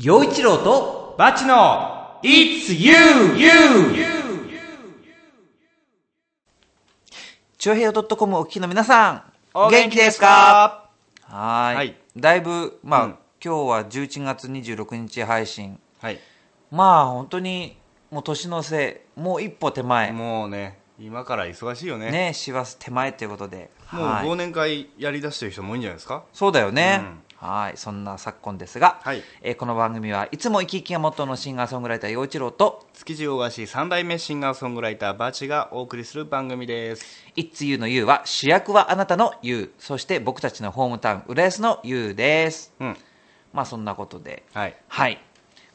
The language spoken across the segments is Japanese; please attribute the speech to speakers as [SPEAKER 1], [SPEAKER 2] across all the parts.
[SPEAKER 1] 陽一郎と
[SPEAKER 2] バチの It's you, you!
[SPEAKER 1] 長平洋 .com お聞きの皆さん
[SPEAKER 2] お元気ですか？
[SPEAKER 1] はーい
[SPEAKER 2] はい。
[SPEAKER 1] だいぶまあ、
[SPEAKER 2] うん。
[SPEAKER 1] 今日は11月26日配信。
[SPEAKER 2] はい。
[SPEAKER 1] まあ本当にもう年のせいもう一歩手前。
[SPEAKER 2] もうね、今から忙しいよね。
[SPEAKER 1] ね師走手前ということで。
[SPEAKER 2] もう
[SPEAKER 1] はい。
[SPEAKER 2] 忘年会やりだしてる人も多いんじゃないですか？
[SPEAKER 1] そうだよね、
[SPEAKER 2] うん
[SPEAKER 1] はいそんな昨今ですが、
[SPEAKER 2] はい。
[SPEAKER 1] えーこの番組はいつも生き生きがモットーのシンガーソングライター陽一郎と
[SPEAKER 2] 築地大菓子三代目シンガーソングライターバチがお送りする番組です。
[SPEAKER 1] It's You の You は主役はあなたの You そして僕たちのホームタウン浦安の You です。
[SPEAKER 2] うん。
[SPEAKER 1] まあそんなことで。
[SPEAKER 2] はい。
[SPEAKER 1] はい。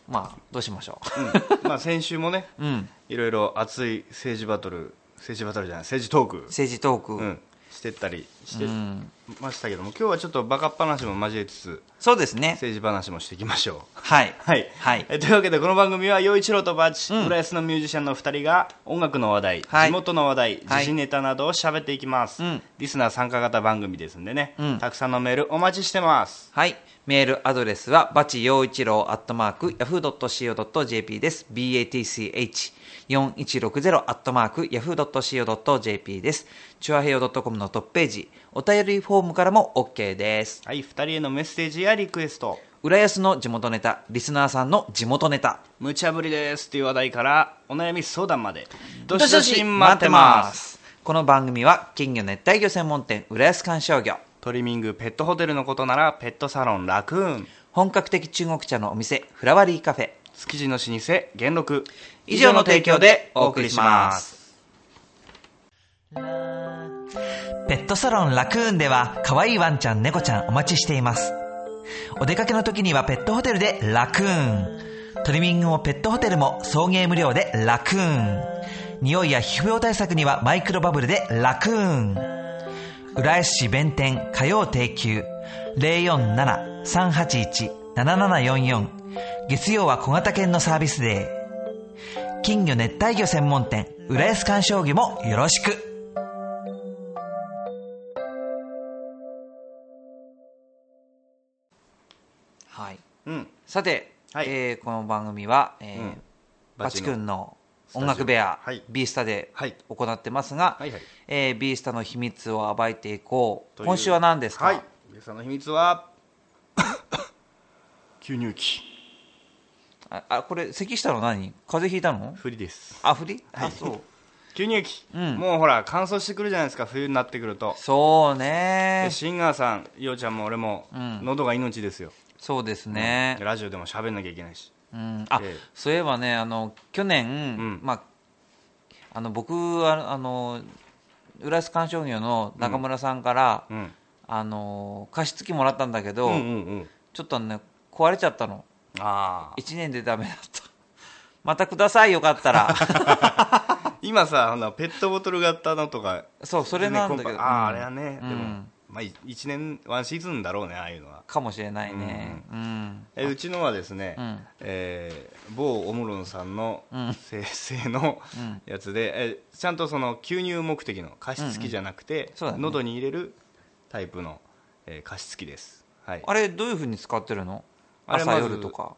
[SPEAKER 1] まあどうしましょ
[SPEAKER 2] う。ん、まあ先週もね、
[SPEAKER 1] ううん。
[SPEAKER 2] いろいろ熱い政治バトル、政治バトルじゃない、政治トーク、
[SPEAKER 1] 政治トーク、
[SPEAKER 2] うん、してったりして
[SPEAKER 1] うん
[SPEAKER 2] ましたけども、今日はちょっとバカっ話も交えつつ、
[SPEAKER 1] そうですね。
[SPEAKER 2] 政治話もしていきましょう。
[SPEAKER 1] はい。
[SPEAKER 2] はい、
[SPEAKER 1] はい。
[SPEAKER 2] えというわけでこの番組は陽一郎とバチ、
[SPEAKER 1] うん。
[SPEAKER 2] 浦安のミュージシャンの2人が音楽の話題、
[SPEAKER 1] はい。
[SPEAKER 2] 地元の話題
[SPEAKER 1] はい。
[SPEAKER 2] 時事ネタなどを喋っていきます、
[SPEAKER 1] うん。
[SPEAKER 2] リスナー参加型番組ですんでね、
[SPEAKER 1] うん。
[SPEAKER 2] たくさんのメールお待ちしてます。
[SPEAKER 1] はい。メールアドレスは、バチ陽一郎アットマーク、yahoo.co.jp です。batch4160 アットマーク、yahoo.co.jp です。チュアヘヨ .com のトップページ、お便りフォームからも OK です。
[SPEAKER 2] はい2人へのメッセージやリクエスト
[SPEAKER 1] 浦安の地元ネタ、リスナーさんの地元ネタ。
[SPEAKER 2] 無茶ぶりですっていう話題からお悩み相談までど
[SPEAKER 1] ど
[SPEAKER 2] しどし待ってます
[SPEAKER 1] す。この番組は、金魚熱帯魚専門店、浦安観賞魚。
[SPEAKER 2] トリミングペットホテルのことならペットサロンラクーン
[SPEAKER 1] 本格的中国茶のお店、フラワリーカフェ。
[SPEAKER 2] 築地の老舗元禄
[SPEAKER 1] 以上の提供でお送りします。ペットサロンラクーンでは可愛いワンちゃん猫ちゃんお待ちしています。お出かけの時にはペットホテルでラクーン。トリミングもペットホテルも送迎無料でラクーン。匂いや皮膚病対策にはマイクロバブルでラクーン浦安市弁天火曜定休。047-381-7744月曜は小型犬のサービスデー。金魚熱帯魚専門店浦安観賞魚もよろしく。
[SPEAKER 2] うん。
[SPEAKER 1] さて、
[SPEAKER 2] はい。
[SPEAKER 1] えーこの番組は、えー
[SPEAKER 2] うん。
[SPEAKER 1] バチ君の
[SPEAKER 2] スタジオ。
[SPEAKER 1] 音楽部屋、
[SPEAKER 2] はい。
[SPEAKER 1] B スタで
[SPEAKER 2] はい。
[SPEAKER 1] 行ってますが、
[SPEAKER 2] はいはい。
[SPEAKER 1] えー B スタの秘密を暴いていこう。
[SPEAKER 2] という。
[SPEAKER 1] 今週は何ですか、
[SPEAKER 2] はい。皆さんの秘密は 吸入器。
[SPEAKER 1] ああこれ咳したの何？風邪ひいたの？
[SPEAKER 2] 振りです。
[SPEAKER 1] あ振り、
[SPEAKER 2] はい。
[SPEAKER 1] あそう。
[SPEAKER 2] 吸入器、
[SPEAKER 1] うん。
[SPEAKER 2] もうほら乾燥してくるじゃないですか冬になってくると。
[SPEAKER 1] そう
[SPEAKER 2] で
[SPEAKER 1] ね
[SPEAKER 2] シンガーさんようちゃんも俺も、
[SPEAKER 1] うん。
[SPEAKER 2] 喉が命ですよ、
[SPEAKER 1] そうですね、
[SPEAKER 2] ラジオでも喋んなきゃいけないし。
[SPEAKER 1] うん、あ、
[SPEAKER 2] ええ。
[SPEAKER 1] そういえばねあの去年、
[SPEAKER 2] ん。
[SPEAKER 1] まああの僕はあの浦安観賞魚の中村さんから、
[SPEAKER 2] うん。
[SPEAKER 1] あの加湿器もらったんだけど、
[SPEAKER 2] うんうんうん。
[SPEAKER 1] ちょっとね壊れちゃったの。
[SPEAKER 2] ああ。
[SPEAKER 1] 1年でダメだった。またくださいよかったら。
[SPEAKER 2] 今さほなペットボトル型のとか。
[SPEAKER 1] そうそれなんだけど。
[SPEAKER 2] ねああ、
[SPEAKER 1] うん。
[SPEAKER 2] あれはね、
[SPEAKER 1] うん。
[SPEAKER 2] でもまあ1年ワンシーズンだろうねああいうのは。
[SPEAKER 1] かもしれないね。うん、
[SPEAKER 2] えうちのはですね、
[SPEAKER 1] うん。
[SPEAKER 2] えー某オムロンさんの
[SPEAKER 1] うん。
[SPEAKER 2] 生成の
[SPEAKER 1] うん。
[SPEAKER 2] やつで、えちゃんとその吸入目的の加湿器じゃなくて、
[SPEAKER 1] そうだね。
[SPEAKER 2] 喉に入れるタイプの、えー加湿器です、はい。
[SPEAKER 1] あれどういうふうに使ってるの？朝夜とか。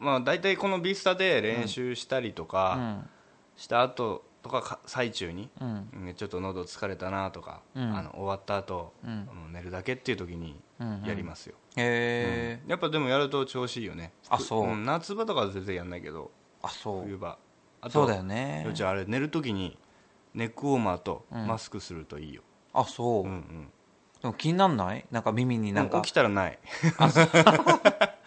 [SPEAKER 2] まあ、大体このビスタで練習したりと
[SPEAKER 1] う
[SPEAKER 2] か、
[SPEAKER 1] ん。
[SPEAKER 2] した後とかか最中に、
[SPEAKER 1] うん。
[SPEAKER 2] うんちょっと喉疲れたなとか、
[SPEAKER 1] うん。
[SPEAKER 2] あの終わった後、
[SPEAKER 1] うん。
[SPEAKER 2] 寝るだけっていう時に
[SPEAKER 1] うん
[SPEAKER 2] やりますよ、
[SPEAKER 1] へえ、
[SPEAKER 2] やっぱでもやると調子いいよね。
[SPEAKER 1] あそう。ん。
[SPEAKER 2] 夏場とかは全然やんないけど
[SPEAKER 1] あそう。
[SPEAKER 2] 冬場。あ
[SPEAKER 1] そうだよね。
[SPEAKER 2] よちゃんあれ寝る時にネックウォーマーと
[SPEAKER 1] うん。
[SPEAKER 2] マスクするといいよ、
[SPEAKER 1] あそう、
[SPEAKER 2] うんうん。
[SPEAKER 1] でも気になんない？なんか耳になんか。
[SPEAKER 2] 起きたらない。
[SPEAKER 1] う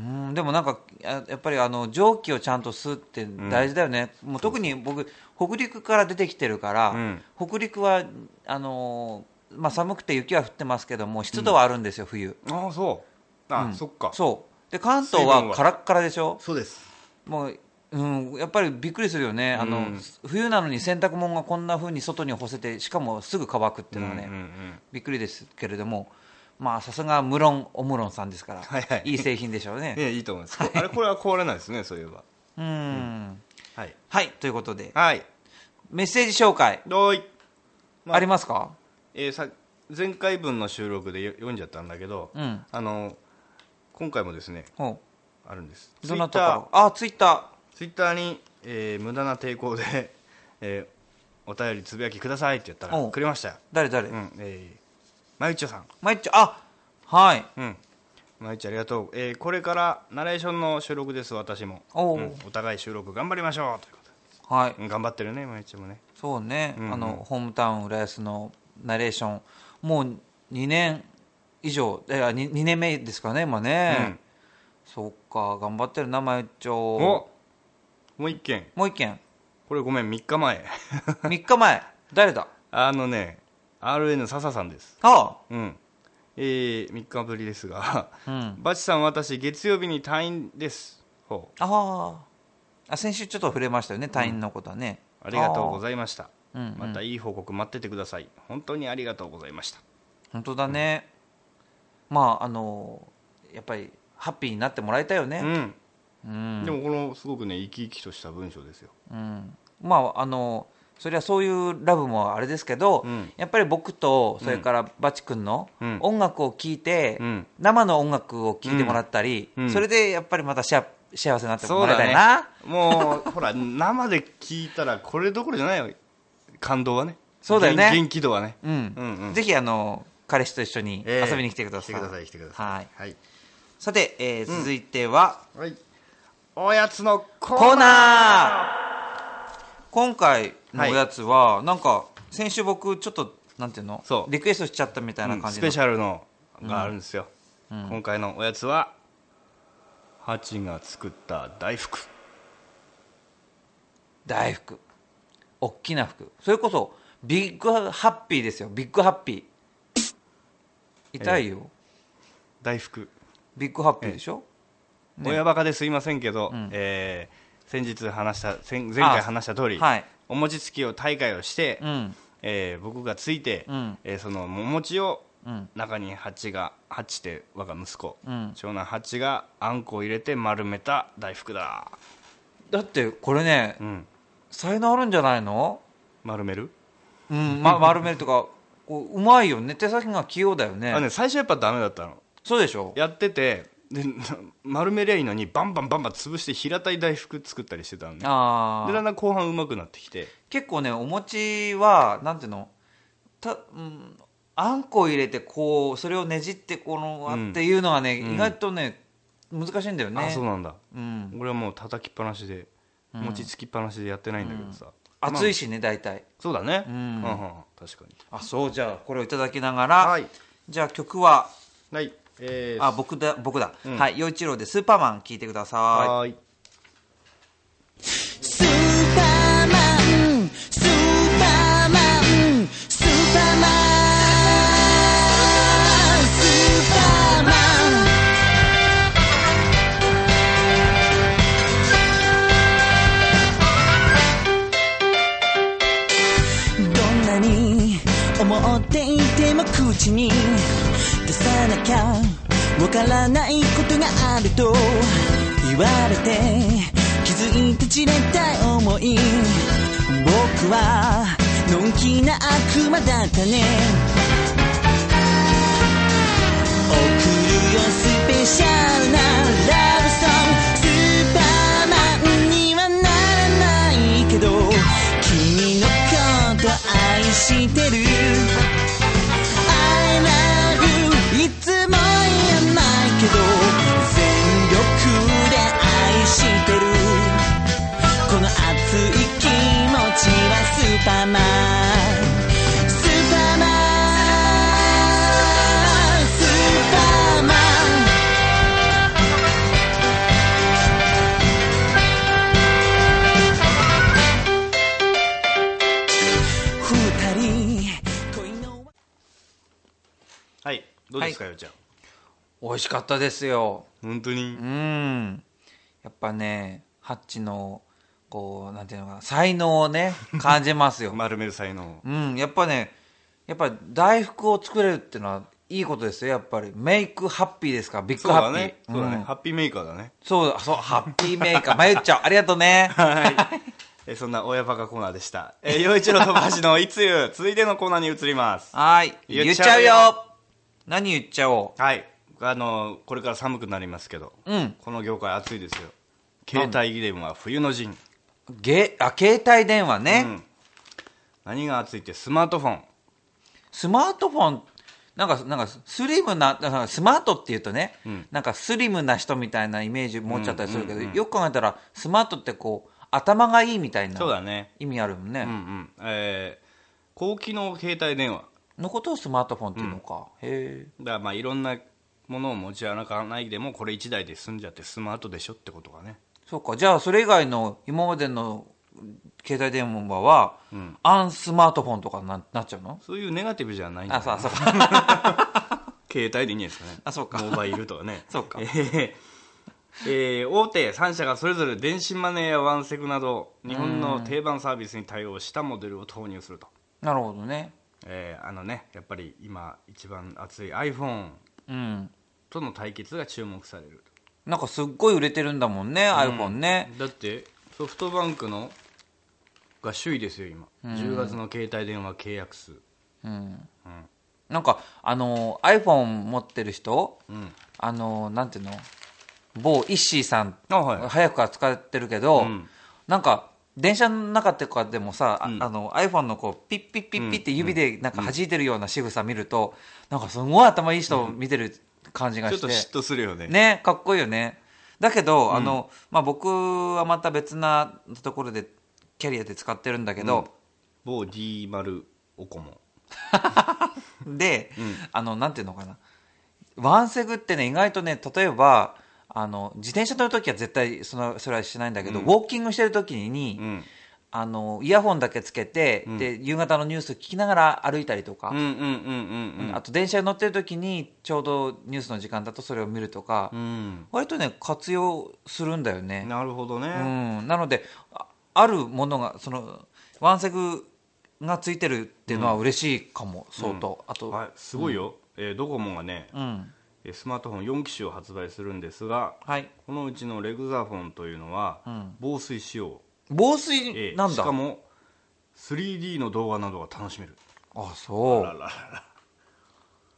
[SPEAKER 1] んでもなんかややっぱりあの蒸気をちゃんと吸うって大事だよね、もう特に僕北陸から出てきてるから、
[SPEAKER 2] うん。
[SPEAKER 1] 北陸はあのーまあ、寒くて雪は降ってますけども湿度はあるんですよ、冬。
[SPEAKER 2] ああそう。あ、
[SPEAKER 1] うん。
[SPEAKER 2] そっか。
[SPEAKER 1] そう。で関東
[SPEAKER 2] は
[SPEAKER 1] はカラッカラでしょ？
[SPEAKER 2] そうです。
[SPEAKER 1] もう、うん、やっぱりびっくりするよね。あの、
[SPEAKER 2] うん。
[SPEAKER 1] 冬なのに洗濯物がこんな風に外に干せてしかもすぐ乾くっていうのはね、
[SPEAKER 2] うんうんうん。
[SPEAKER 1] びっくりですけれどもまあさすが無論オムロンさんですから、
[SPEAKER 2] はいはい。
[SPEAKER 1] い製品でしょうね。
[SPEAKER 2] ねいいと思います、あれこれは壊れないですねそういえば。
[SPEAKER 1] うん。
[SPEAKER 2] はい。
[SPEAKER 1] はいということで。
[SPEAKER 2] はい。
[SPEAKER 1] メッセージ紹介。
[SPEAKER 2] どうい、ま
[SPEAKER 1] ありますか？
[SPEAKER 2] えーさ前回分の収録でよ読んじゃったんだけど、
[SPEAKER 1] うん。
[SPEAKER 2] あの今回もですね
[SPEAKER 1] ほ
[SPEAKER 2] あるんです。
[SPEAKER 1] どなたからあツイッタ
[SPEAKER 2] ツイッターに、えー無駄な抵抗で、えーお便りつぶやきくださいって言ったらくれましたよ。
[SPEAKER 1] ー誰誰、
[SPEAKER 2] うんえー、まゆっちょさん。
[SPEAKER 1] まいっちょあはい。
[SPEAKER 2] うん。まゆっちょありがとう、えーこれからナレーションの収録です私も。
[SPEAKER 1] おう
[SPEAKER 2] う。ん。お互い収録頑張りましょう。とい。うこと
[SPEAKER 1] はい
[SPEAKER 2] 頑張ってるねまゆっちょもね。
[SPEAKER 1] そうね、
[SPEAKER 2] うんうん。
[SPEAKER 1] あのホームタウン浦安のナレーションもう2年以上いや 2, 2年目ですかね今ね、
[SPEAKER 2] うん。
[SPEAKER 1] そっか頑張ってるなまゆっち
[SPEAKER 2] お
[SPEAKER 1] ょ
[SPEAKER 2] もう一件。
[SPEAKER 1] もう一件。
[SPEAKER 2] これごめん3日前。
[SPEAKER 1] 3日前。誰だ？
[SPEAKER 2] あのね RN 笹さんです。
[SPEAKER 1] あ
[SPEAKER 2] うん。えー、3日ぶりですが。
[SPEAKER 1] あうん。
[SPEAKER 2] バチさん私月曜日に退院です。ほう。
[SPEAKER 1] あああ先週ちょっと触れましたよね退院のことはね、
[SPEAKER 2] ありがとうご
[SPEAKER 1] い
[SPEAKER 2] ざいました。
[SPEAKER 1] うん。うん
[SPEAKER 2] またいい報告待っててください。本当にありがとうございました。
[SPEAKER 1] 本当だね、まああのやっぱりハッピーになってもらいたいよね。
[SPEAKER 2] うん。
[SPEAKER 1] うん、
[SPEAKER 2] でもこのすごくね生き生きとした文章ですよ。
[SPEAKER 1] うん、まああのそれはそういうラブもあれですけど、
[SPEAKER 2] うん。
[SPEAKER 1] やっぱり僕とそれからバチ君の
[SPEAKER 2] うん。
[SPEAKER 1] 音楽を聴いて、
[SPEAKER 2] うん。
[SPEAKER 1] 生の音楽を聴いてもらったり、
[SPEAKER 2] うん。うん。
[SPEAKER 1] それでやっぱりまた幸幸せになってもらいたいな。
[SPEAKER 2] もうほら生で聞いたらこれどころじゃないよ。感動はね。
[SPEAKER 1] そうだよね。
[SPEAKER 2] 元元気度はね。
[SPEAKER 1] うん。
[SPEAKER 2] うんうん。
[SPEAKER 1] ぜひあの彼氏と一緒に
[SPEAKER 2] ええ。
[SPEAKER 1] 遊びに来てください、
[SPEAKER 2] 来てください来てください。
[SPEAKER 1] はい。
[SPEAKER 2] はい、
[SPEAKER 1] さて、えー続いては、
[SPEAKER 2] はい、おやつのコ
[SPEAKER 1] ー
[SPEAKER 2] ナー
[SPEAKER 1] 今回のおやつは、なんか先週僕ちょっとなんていうの？
[SPEAKER 2] そう。
[SPEAKER 1] リクエストしちゃったみたいな感じ
[SPEAKER 2] スペシャルのがあるんですよ、
[SPEAKER 1] うん。
[SPEAKER 2] 今回のおやつはハチが作った大福。
[SPEAKER 1] 大福。大きな服それこそビッグハッピーですよ。ビッグハッピー。痛いよ、
[SPEAKER 2] 大福、
[SPEAKER 1] big happy でしょ、ね
[SPEAKER 2] 親バカですいませんけど、
[SPEAKER 1] ん。
[SPEAKER 2] えー先日話した先前回話した通り、
[SPEAKER 1] はい。
[SPEAKER 2] お餅つきを大会をして、
[SPEAKER 1] うん。
[SPEAKER 2] えー僕がついて、
[SPEAKER 1] うん。
[SPEAKER 2] えーそのお餅を
[SPEAKER 1] うん。
[SPEAKER 2] 中にハチがハチって我が息子、
[SPEAKER 1] うん。
[SPEAKER 2] 長男ハチがあんこを入れて丸めた大福だ。
[SPEAKER 1] だってこれね
[SPEAKER 2] うん。
[SPEAKER 1] 才能あるんじゃないの？
[SPEAKER 2] 丸める、
[SPEAKER 1] うん、ま、丸めるとかこううまいよね。手先が器用だよね。
[SPEAKER 2] あね最初やっぱダメだったの。
[SPEAKER 1] そうでしょ？
[SPEAKER 2] やっててで 丸めりゃいいのにバンバンバンバン潰して平たい大福作ったりしてたのね。
[SPEAKER 1] ああ
[SPEAKER 2] でだんだん後半うまくなってきて。
[SPEAKER 1] 結構ねお餅はなんていうの？た、うん、あんこ入れてこうそれをねじってこの、
[SPEAKER 2] うん
[SPEAKER 1] っていうのはね、
[SPEAKER 2] うん。
[SPEAKER 1] 意外とね難しいんだよね。
[SPEAKER 2] あそうなんだ。
[SPEAKER 1] うん、
[SPEAKER 2] 俺はもう叩きっぱなしで
[SPEAKER 1] うん。
[SPEAKER 2] 餅つきっぱなしでやってないんだけどさ、し
[SPEAKER 1] 熱いしね大体。
[SPEAKER 2] そうだね。
[SPEAKER 1] うん
[SPEAKER 2] うんうん。確かに。
[SPEAKER 1] あそうじゃあこれをいただきながら、
[SPEAKER 2] はい。
[SPEAKER 1] じゃあ曲は？
[SPEAKER 2] はいえー、
[SPEAKER 1] あ僕だ僕だ、
[SPEAKER 2] うん。
[SPEAKER 1] はい陽一郎で「スーパーマン」聴いてくださ
[SPEAKER 2] はーい
[SPEAKER 3] きな悪魔だったね。送るよスペシャルなラブソング。スーパーマンにはならないけど君のこと愛してる。ど
[SPEAKER 2] うですか、ようちゃん？
[SPEAKER 1] 美味しかったですよ。
[SPEAKER 2] 本当に？
[SPEAKER 1] うん。やっぱねハッチのこうなんていうのかな才能をね 感じますよ。
[SPEAKER 2] 丸める才能
[SPEAKER 1] うん。やっぱねやっぱり大福を作れるっていうのはいいことですよ。やっぱり。メイクハッピーですからビッグハッピー。
[SPEAKER 2] だね。そうだね、
[SPEAKER 1] ん。
[SPEAKER 2] ハッピーメーカーだね。
[SPEAKER 1] そうだ。そうハッピーメーカー。まゆっちゃんありがとうね。
[SPEAKER 2] はい。えーそんな親バカコーナーでした。え一郎と橋のいつゆ続いてのコーナーに移ります。
[SPEAKER 1] はい。
[SPEAKER 2] 言
[SPEAKER 1] 言っちゃう
[SPEAKER 2] よ
[SPEAKER 1] 何言っちゃおう。
[SPEAKER 2] はい。あのこれから寒くなりますけど、
[SPEAKER 1] うん。
[SPEAKER 2] この業界暑いですよ。携帯電話冬の陣、
[SPEAKER 1] ゲあ携帯電話ね、
[SPEAKER 2] うん。何が暑いってスマートフォン。
[SPEAKER 1] スマートフォンなんかなんかスリムなスマートっていうとね、
[SPEAKER 2] ん。
[SPEAKER 1] なんかスリムな人みたいなイメージ持っちゃったりするけど、よく考えたらスマートってこう頭がいいみたいな
[SPEAKER 2] そうだね。
[SPEAKER 1] 意味あるもんね、
[SPEAKER 2] うんうん。えー高機能携帯電話
[SPEAKER 1] のことをスマートフォンっていうのか、へえ。
[SPEAKER 2] だからまあいろんなものを持ち歩かないでもこれ1台で済んじゃってスマートでしょってことがね。
[SPEAKER 1] そうか。じゃあそれ以外の今までの携帯電話は、
[SPEAKER 2] ん。
[SPEAKER 1] アンスマートフォンとかななっちゃうの？
[SPEAKER 2] そういうネガティブじゃないんだ
[SPEAKER 1] あそうそう。
[SPEAKER 2] 携帯でいいんですかね。
[SPEAKER 1] あそうか。
[SPEAKER 2] モバイルとかね。
[SPEAKER 1] そうか。
[SPEAKER 2] えーえー大手3社がそれぞれ電子マネーやワンセグなど日本の定番サービスに対応したモデルを投入すると、
[SPEAKER 1] なるほどね
[SPEAKER 2] えーあのねやっぱり今一番熱い iPhone
[SPEAKER 1] うん。
[SPEAKER 2] との対決が注目される
[SPEAKER 1] なんかすっごい売れてるんだもんね、iPhone ね。
[SPEAKER 2] だってソフトバンクのが首位ですよ今、10月の携帯電話契約数。
[SPEAKER 1] なんかあの iPhone 持ってる人、
[SPEAKER 2] ん。
[SPEAKER 1] あのなんていうの？某イッシーさん、
[SPEAKER 2] あはい。
[SPEAKER 1] 早くから使ってるけど、
[SPEAKER 2] ん。
[SPEAKER 1] なんか電車の中とかでもさ、あ
[SPEAKER 2] ん。
[SPEAKER 1] あの iPhone のこうピッピッピッピッって指でなんか弾いてるような仕草見ると、なんかすごい頭いい人を見てる感じが
[SPEAKER 2] ちょっ
[SPEAKER 1] して、
[SPEAKER 2] と嫉妬するよね。
[SPEAKER 1] ねかっこいいよね。だけど、あのまあ、僕はまた別なところでキャリアで使ってるんだけど、
[SPEAKER 2] 某 D 丸おこも。
[SPEAKER 1] で、あのなんていうのかな。ワンセグってね意外とね例えばあの自転車乗るときは絶対そのそれはしないんだけど、ウォーキングしてるときに、
[SPEAKER 2] うん。
[SPEAKER 1] あのイヤホンだけつけて、で夕方のニュース聞きながら歩いたりとか、あと電車に乗ってるときにちょうどニュースの時間だとそれを見るとか、
[SPEAKER 2] うん。
[SPEAKER 1] 割とね活用するんだよね。
[SPEAKER 2] なるほどね、
[SPEAKER 1] うん、なのでああるものがそのワンセグがついてるっていうのは嬉しいかも、相当、あと、
[SPEAKER 2] はい、すごいよ、えードコモがね、
[SPEAKER 1] うん。
[SPEAKER 2] えースマートフォン4機種を発売するんですが
[SPEAKER 1] はい。
[SPEAKER 2] このうちのレグザフォンというのは、防水仕様、
[SPEAKER 1] 防
[SPEAKER 2] えー
[SPEAKER 1] 水なんだ、
[SPEAKER 2] しかも 3D の動画などが楽しめる。
[SPEAKER 1] あそう。
[SPEAKER 2] あららら。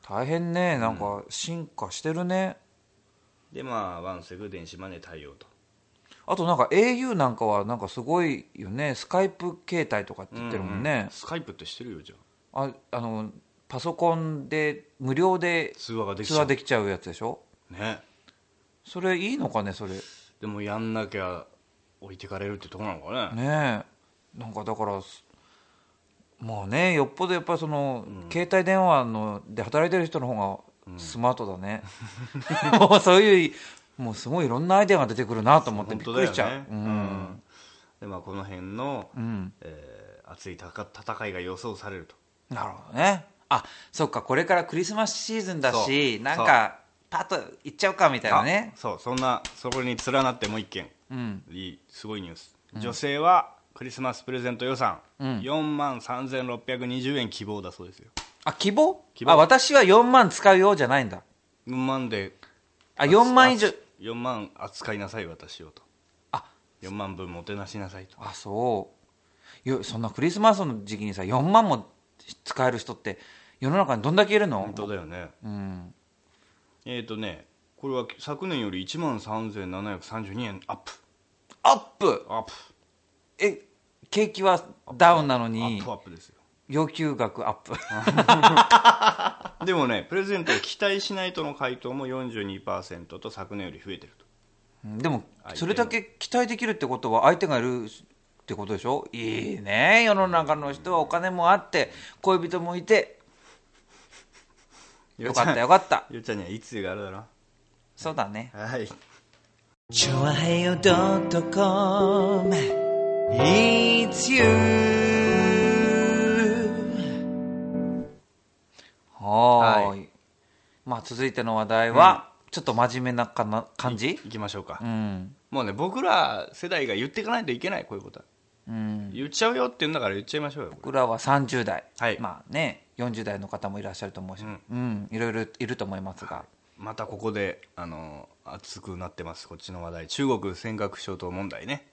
[SPEAKER 1] 大変ね。なんか進化してるね、
[SPEAKER 2] でまあワンセグ電子マネー対応と。
[SPEAKER 1] あとなんか au なんかはなんかすごいよね。スカイプ携帯とかって言ってるもんね、
[SPEAKER 2] スカイプって知ってるよじゃあ。
[SPEAKER 1] ああのパソコンで無料で
[SPEAKER 2] 通話ができち
[SPEAKER 1] 通
[SPEAKER 2] ゃう。
[SPEAKER 1] 話できちゃうやつでしょ？
[SPEAKER 2] ね。
[SPEAKER 1] それいいのかねそれ？
[SPEAKER 2] でもやんなきゃ置いてかれるってとこなのかね。
[SPEAKER 1] ねえ。なんかだからすまあねよっぽどやっぱりその、携帯電話ので働いてる人の方がスマートだね、もうそういうもうすごいいろんなアイデアが出てくるなと思ってびっくりしちゃう、
[SPEAKER 2] ね、
[SPEAKER 1] うん。
[SPEAKER 2] でまあこの辺の、
[SPEAKER 1] ん。
[SPEAKER 2] えー熱い戦戦いが予想されると。
[SPEAKER 1] なるほどねあそっかこれからクリスマスシーズンだしなんかパッと行っちゃうかみたいなね。
[SPEAKER 2] あそうそんなそこに連なってもう一件、
[SPEAKER 1] うん。
[SPEAKER 2] いいすごいニュース、女性はクリスマスプレゼント予算、
[SPEAKER 1] うん。
[SPEAKER 2] 4万3620円希望だそうですよ。
[SPEAKER 1] あ希望？
[SPEAKER 2] 希望。
[SPEAKER 1] あ私は4万使うようじゃないんだ。
[SPEAKER 2] 4万で
[SPEAKER 1] あ4万以上。
[SPEAKER 2] 4万扱いなさい私をと。
[SPEAKER 1] あ。
[SPEAKER 2] 4万分もてなしなさいと。
[SPEAKER 1] あそう。よそんなクリスマスの時期にさ4万も使える人って世の中にどんだけいるの？
[SPEAKER 2] 本当だよね。
[SPEAKER 1] うん。
[SPEAKER 2] えっ、ー、とねこれは昨年より1万3732円アップ。
[SPEAKER 1] アップ？
[SPEAKER 2] アップ。
[SPEAKER 1] え景気はダウンなの
[SPEAKER 2] アッ
[SPEAKER 1] に
[SPEAKER 2] プアップですよ。
[SPEAKER 1] 要求額アップ。
[SPEAKER 2] でもねプレゼントを期待しないとの回答も42%と昨年より増えてると。
[SPEAKER 1] でもそれだけ期待できるってことは相手がいるってことでしょ？いいね世の中の人は。お金もあって恋人もいてよかったよかった。
[SPEAKER 2] ゆうちゃんにはいつがあるだろ。
[SPEAKER 1] そうだね。
[SPEAKER 2] はい。
[SPEAKER 3] チョアヘヨドットコム。It's you
[SPEAKER 1] はーい。まあ続いての話題は、ちょっと真面目なかな感じ？
[SPEAKER 2] いきましょうか、
[SPEAKER 1] うん。
[SPEAKER 2] もうね僕ら世代が言っていかないといけないこういうことは
[SPEAKER 1] うん。
[SPEAKER 2] 言っちゃうよって言うんだから言っちゃいましょうよ
[SPEAKER 1] 僕らは30代、
[SPEAKER 2] はい。
[SPEAKER 1] まあね40代の方もいらっしゃると思うし、うん。いろいろいると思いますが、
[SPEAKER 2] またここであの熱くなってますこっちの話題。中国尖閣諸島問題ね。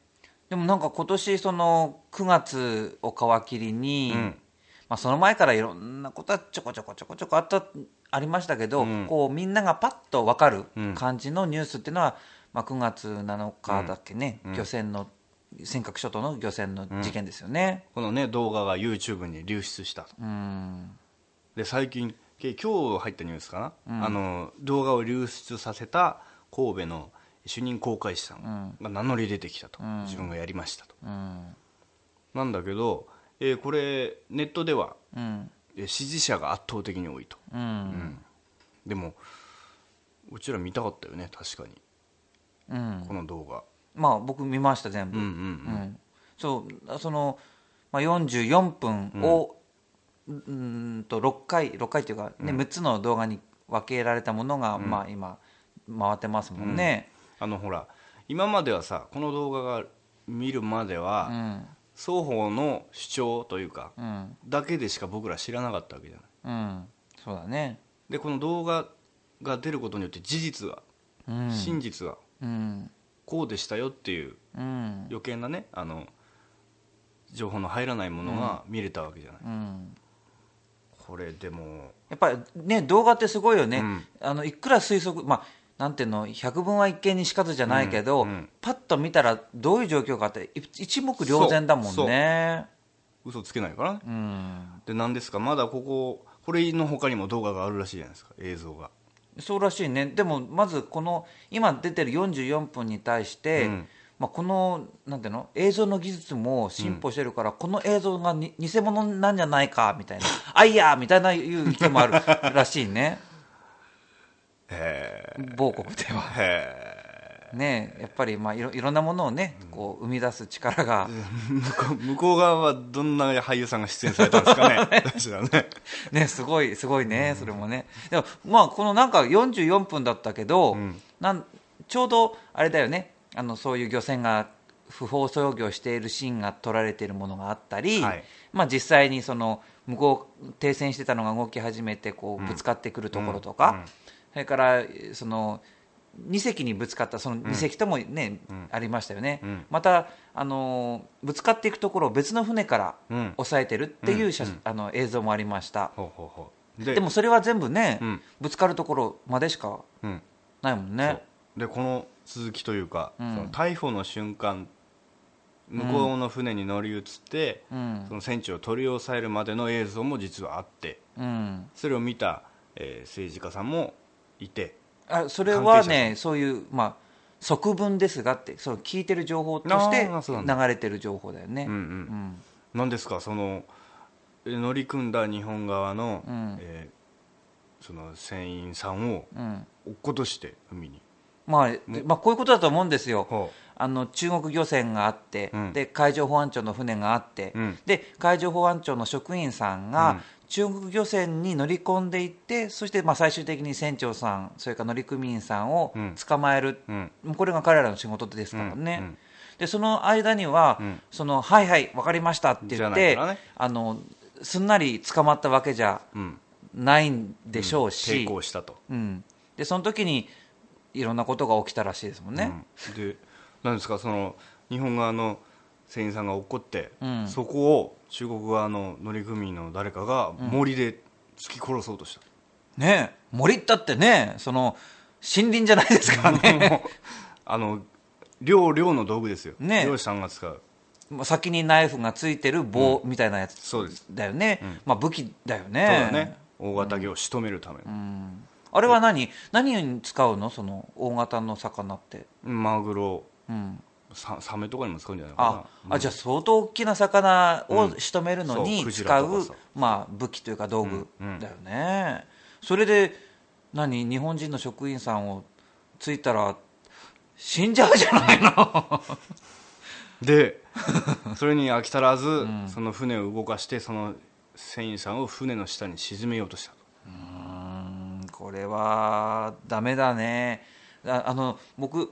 [SPEAKER 1] でもなんか今年その9月を皮切りに、
[SPEAKER 2] うん。
[SPEAKER 1] まあ、その前からいろんなことはちょこちょこちょこちょこあったありましたけど、
[SPEAKER 2] うん。
[SPEAKER 1] こうみんながパッと分かる
[SPEAKER 2] うん。
[SPEAKER 1] 感じのニュースっていうのは、まあ、9月7日だっけね、
[SPEAKER 2] うん。
[SPEAKER 1] 漁船の尖閣諸島の漁船の事件ですよね。
[SPEAKER 2] このね動画が YouTube に流出したで最近け今日入ったニュースかな、あの動画を流出させた神戸の主任航海士さんが名乗り出てきたと、
[SPEAKER 1] ん。
[SPEAKER 2] 自分がやりましたと。
[SPEAKER 1] うん。
[SPEAKER 2] なんだけど、えーこれネットでは
[SPEAKER 1] うん。
[SPEAKER 2] えー支持者が圧倒的に多いと、
[SPEAKER 1] うん。
[SPEAKER 2] うん。でもうちら見たかったよね確かに。
[SPEAKER 1] うん。
[SPEAKER 2] この動画
[SPEAKER 1] まあ僕見ました全部、
[SPEAKER 2] うんうん
[SPEAKER 1] うん。そうその、まあ、44分を、うーんと6回6回っていうか、ね6つの動画に分けられたものが、まあ、今回ってますもんね、
[SPEAKER 2] あのほら今まではさこの動画が見るまでは、
[SPEAKER 1] うん。
[SPEAKER 2] 双方の主張というか、
[SPEAKER 1] うん。
[SPEAKER 2] だけでしか僕ら知らなかったわけじゃない。
[SPEAKER 1] うん。そうだね。
[SPEAKER 2] でこの動画が出ることによって事実が、
[SPEAKER 1] うん。
[SPEAKER 2] 真実が
[SPEAKER 1] うん
[SPEAKER 2] こうでしたよっていう
[SPEAKER 1] うん。
[SPEAKER 2] 余計なねあの情報の入らないものが見れたわけじゃない、
[SPEAKER 1] うん。
[SPEAKER 2] これでも
[SPEAKER 1] やっぱりね動画ってすごいよね、
[SPEAKER 2] うん。
[SPEAKER 1] あのいくら推測まあなんていうの百聞は一見にしかずじゃないけど、
[SPEAKER 2] うんうん。
[SPEAKER 1] パッと見たらどういう状況かってい一目瞭然だもんね。
[SPEAKER 2] 嘘つけないからね。
[SPEAKER 1] うん。
[SPEAKER 2] で何ですか？まだこここれの他にも動画があるらしいじゃないですか。映像が
[SPEAKER 1] そうらしいね。でもまずこの今出てる44分に対して、
[SPEAKER 2] うん。
[SPEAKER 1] まあ、このなんていうの？映像の技術も進歩してるから、この映像がに偽物なんじゃないかみたいな。あいやみたいないう意見もあるらしいね。
[SPEAKER 2] へ
[SPEAKER 1] 某国では。
[SPEAKER 2] えへ
[SPEAKER 1] ねやっぱりまあいろいろんなものをねこう生み出す力が、
[SPEAKER 2] え向こう向こう側はどんな俳優さんが出演されたんですかね。ね。
[SPEAKER 1] ね。すごいすごいねそれもね。でもまあこのなんか44分だったけど、
[SPEAKER 2] ん。
[SPEAKER 1] なんちょうどあれだよね。あのそういう漁船が不法操業しているシーンが撮られているものがあったり、
[SPEAKER 2] はい。
[SPEAKER 1] まあ、実際にその向こう停船してたのが動き始めてこうぶつかってくるところとか、
[SPEAKER 2] うん。うん。
[SPEAKER 1] それからその2隻にぶつかったその2隻ともね、ありましたよね、
[SPEAKER 2] ん。
[SPEAKER 1] またあのぶつかっていくところを別の船から
[SPEAKER 2] うん。
[SPEAKER 1] 押さえてるっていう写真、あの映像もありました、
[SPEAKER 2] ほうほうほう。
[SPEAKER 1] でもそれは全部ね、
[SPEAKER 2] うん。
[SPEAKER 1] ぶつかるところまでしか
[SPEAKER 2] うん。
[SPEAKER 1] ないもんね。
[SPEAKER 2] でこの続きというか、
[SPEAKER 1] うん。
[SPEAKER 2] その逮捕の瞬間向こうの船に乗り移って、
[SPEAKER 1] うん。
[SPEAKER 2] その船長を取り押さえるまでの映像も実はあって
[SPEAKER 1] うん。
[SPEAKER 2] それを見た、えー政治家さんもいて
[SPEAKER 1] あそれはねそういうまあ側文ですがってその聞いてる情報として流れてる情報だよね。
[SPEAKER 2] うんですかそのえー乗り組んだ日本側の、
[SPEAKER 1] うん。
[SPEAKER 2] えーその船員さんを落っことして海に。
[SPEAKER 1] まあ、まあこういうことだと思うんですよ。
[SPEAKER 2] ほ
[SPEAKER 1] あの中国漁船があって、
[SPEAKER 2] うん。
[SPEAKER 1] で海上保安庁の船があって、
[SPEAKER 2] うん。
[SPEAKER 1] で海上保安庁の職員さんが中国漁船に乗り込んでいってそしてまあ最終的に船長さんそれから乗組員さんを
[SPEAKER 2] うん。
[SPEAKER 1] 捕まえる、
[SPEAKER 2] うん。
[SPEAKER 1] これが彼らの仕事ですからね、
[SPEAKER 2] うん。うん。
[SPEAKER 1] でその間には、
[SPEAKER 2] うん。
[SPEAKER 1] そのはいはい分かりましたって言って、
[SPEAKER 2] ね。
[SPEAKER 1] あのすんなり捕まったわけじゃ
[SPEAKER 2] うん。
[SPEAKER 1] ないんでしょうし、
[SPEAKER 2] 抵抗したと、
[SPEAKER 1] うん、でその時にいろんなことが起きたらしいですもんね、
[SPEAKER 2] うん。で何ですかその日本側の船員さんが落って、
[SPEAKER 1] うん。
[SPEAKER 2] そこを中国側の乗組員の誰かが森で突き殺そうとした、
[SPEAKER 1] ねえ。森ったってねその森林じゃないですからね。
[SPEAKER 2] あの漁漁の道具ですよ、
[SPEAKER 1] ね
[SPEAKER 2] 漁師さんが使う。
[SPEAKER 1] まあ先にナイフがついてる棒みたいなやつ
[SPEAKER 2] そうです。
[SPEAKER 1] だよね、まあ武器だよ
[SPEAKER 2] そう
[SPEAKER 1] ね
[SPEAKER 2] だね。大型魚を仕留めるための、
[SPEAKER 1] あれは何？何に使うの？その大型の魚って。
[SPEAKER 2] マグロ。
[SPEAKER 1] うん
[SPEAKER 2] ササメとかにも使うんじゃない
[SPEAKER 1] あ
[SPEAKER 2] かな。
[SPEAKER 1] あじゃあ相当大きな魚を仕留めるのに使う
[SPEAKER 2] ラとかさ。
[SPEAKER 1] まあ、武器というか道具
[SPEAKER 2] うんうん。
[SPEAKER 1] だよね、それで何？日本人の職員さんをついたら死んじゃうじゃないの。
[SPEAKER 2] でそれに飽き足らず、その船を動かしてその船員さんを船の下に沈めようとしたと。
[SPEAKER 1] うんこれはダメだね。ああの僕じ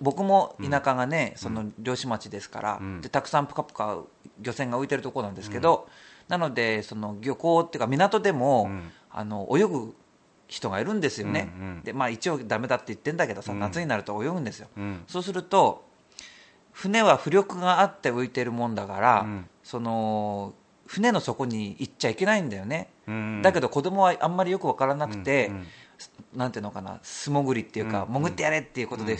[SPEAKER 1] 僕も田舎がね、その漁師町ですから、
[SPEAKER 2] ん。
[SPEAKER 1] でたくさんぷかぷか漁船が浮いてるところなんですけど、なのでその漁港っていうか港でも、
[SPEAKER 2] ん。
[SPEAKER 1] あの泳ぐ人がいるんですよね、
[SPEAKER 2] うんうん。
[SPEAKER 1] でまあ、一応ダメだって言ってんだけどさ、
[SPEAKER 2] うん。
[SPEAKER 1] 夏になると泳ぐんですよ、
[SPEAKER 2] うん。
[SPEAKER 1] そうすると船は浮力があって浮いてるもんだから、
[SPEAKER 2] うん。
[SPEAKER 1] その船の底に行っちゃいけないんだよね。
[SPEAKER 2] うん。
[SPEAKER 1] だけど子供はあんまりよく分からなくて、
[SPEAKER 2] うんうん。
[SPEAKER 1] なんていうのかな素潜りっていうか、
[SPEAKER 2] うん。
[SPEAKER 1] 潜ってやれっていうことで、